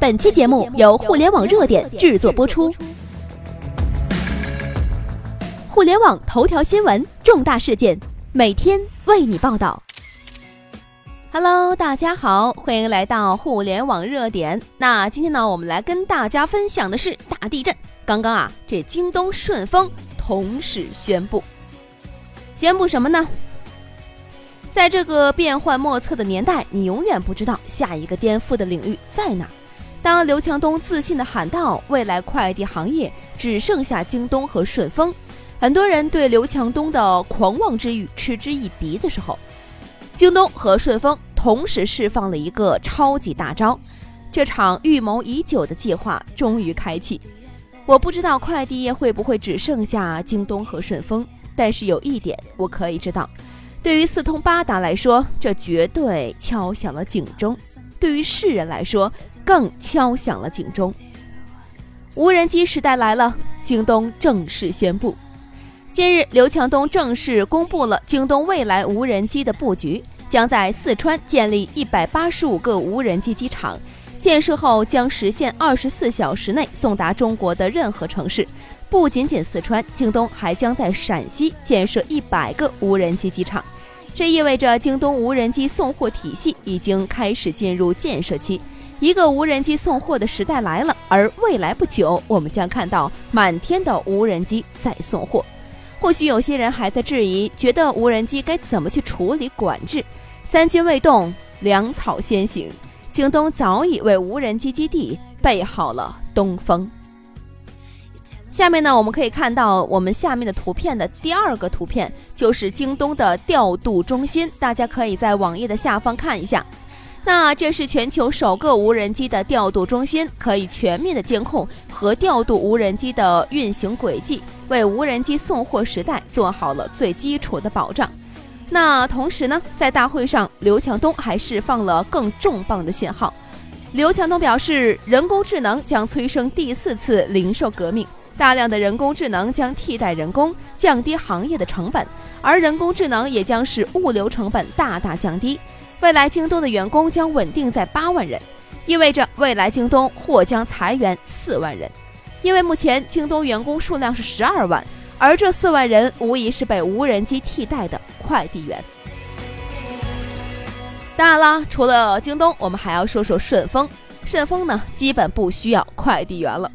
本期节目由互联网热点制作播出。互联网头条新闻，重大事件，每天为你报道。Hello，大家好，欢迎来到互联网热点。那今天呢，我们来跟大家分享的是大地震。刚刚啊，这京东、顺丰同时宣布，宣布什么呢？在这个变幻莫测的年代，你永远不知道下一个颠覆的领域在哪。当刘强东自信地喊道：“未来快递行业只剩下京东和顺丰”，很多人对刘强东的狂妄之语嗤之以鼻的时候，京东和顺丰同时释放了一个超级大招，这场预谋已久的计划终于开启。我不知道快递业会不会只剩下京东和顺丰，但是有一点我可以知道。对于四通八达来说，这绝对敲响了警钟；对于世人来说，更敲响了警钟。无人机时代来了，京东正式宣布。近日，刘强东正式公布了京东未来无人机的布局，将在四川建立一百八十五个无人机机场，建设后将实现二十四小时内送达中国的任何城市。不仅仅四川，京东还将在陕西建设一百个无人机机场，这意味着京东无人机送货体系已经开始进入建设期。一个无人机送货的时代来了，而未来不久，我们将看到满天的无人机在送货。或许有些人还在质疑，觉得无人机该怎么去处理管制？三军未动，粮草先行，京东早已为无人机基地备好了东风。下面呢，我们可以看到我们下面的图片的第二个图片，就是京东的调度中心。大家可以在网页的下方看一下。那这是全球首个无人机的调度中心，可以全面的监控和调度无人机的运行轨迹，为无人机送货时代做好了最基础的保障。那同时呢，在大会上，刘强东还释放了更重磅的信号。刘强东表示，人工智能将催生第四次零售革命。大量的人工智能将替代人工，降低行业的成本，而人工智能也将使物流成本大大降低。未来京东的员工将稳定在八万人，意味着未来京东或将裁员四万人，因为目前京东员工数量是十二万，而这四万人无疑是被无人机替代的快递员。当然了，除了京东，我们还要说说顺丰。顺丰呢，基本不需要快递员了。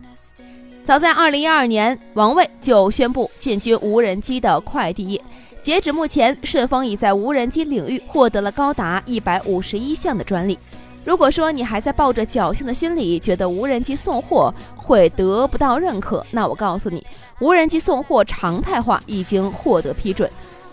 早在二零一二年，王卫就宣布进军无人机的快递业。截止目前，顺丰已在无人机领域获得了高达一百五十一项的专利。如果说你还在抱着侥幸的心理，觉得无人机送货会得不到认可，那我告诉你，无人机送货常态化已经获得批准。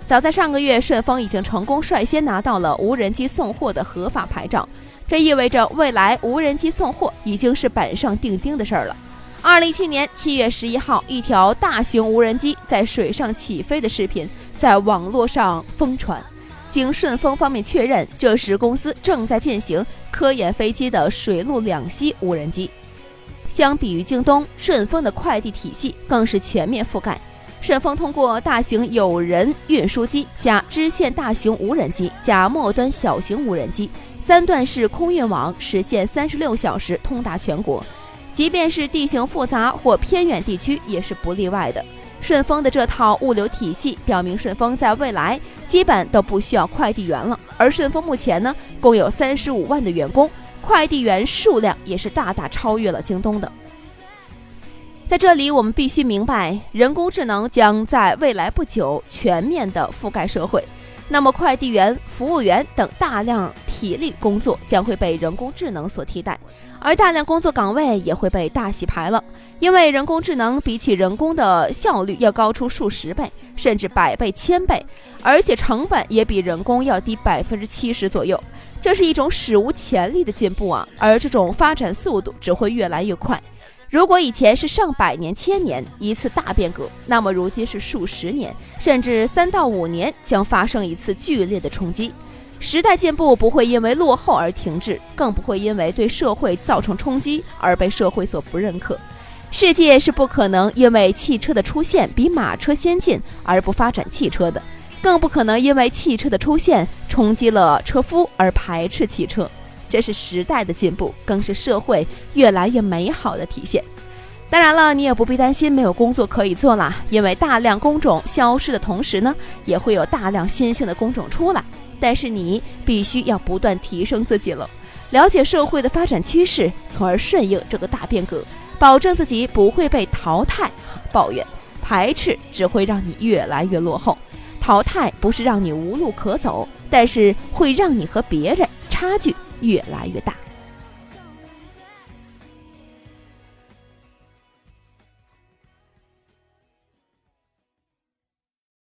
早在上个月，顺丰已经成功率先拿到了无人机送货的合法牌照，这意味着未来无人机送货已经是板上钉钉的事儿了。二零一七年七月十一号，一条大型无人机在水上起飞的视频在网络上疯传。经顺丰方面确认，这时公司正在进行科研飞机的水陆两栖无人机。相比于京东，顺丰的快递体系更是全面覆盖。顺丰通过大型有人运输机加支线大型无人机加末端小型无人机三段式空运网，实现三十六小时通达全国。即便是地形复杂或偏远地区，也是不例外的。顺丰的这套物流体系表明，顺丰在未来基本都不需要快递员了。而顺丰目前呢，共有三十五万的员工，快递员数量也是大大超越了京东的。在这里，我们必须明白，人工智能将在未来不久全面的覆盖社会。那么，快递员、服务员等大量体力工作将会被人工智能所替代，而大量工作岗位也会被大洗牌了。因为人工智能比起人工的效率要高出数十倍，甚至百倍、千倍，而且成本也比人工要低百分之七十左右。这是一种史无前例的进步啊！而这种发展速度只会越来越快。如果以前是上百年、千年一次大变革，那么如今是数十年，甚至三到五年将发生一次剧烈的冲击。时代进步不会因为落后而停滞，更不会因为对社会造成冲击而被社会所不认可。世界是不可能因为汽车的出现比马车先进而不发展汽车的，更不可能因为汽车的出现冲击了车夫而排斥汽车。这是时代的进步，更是社会越来越美好的体现。当然了，你也不必担心没有工作可以做了，因为大量工种消失的同时呢，也会有大量新兴的工种出来。但是你必须要不断提升自己了，了解社会的发展趋势，从而顺应这个大变革，保证自己不会被淘汰。抱怨、排斥只会让你越来越落后。淘汰不是让你无路可走，但是会让你和别人差距越来越大。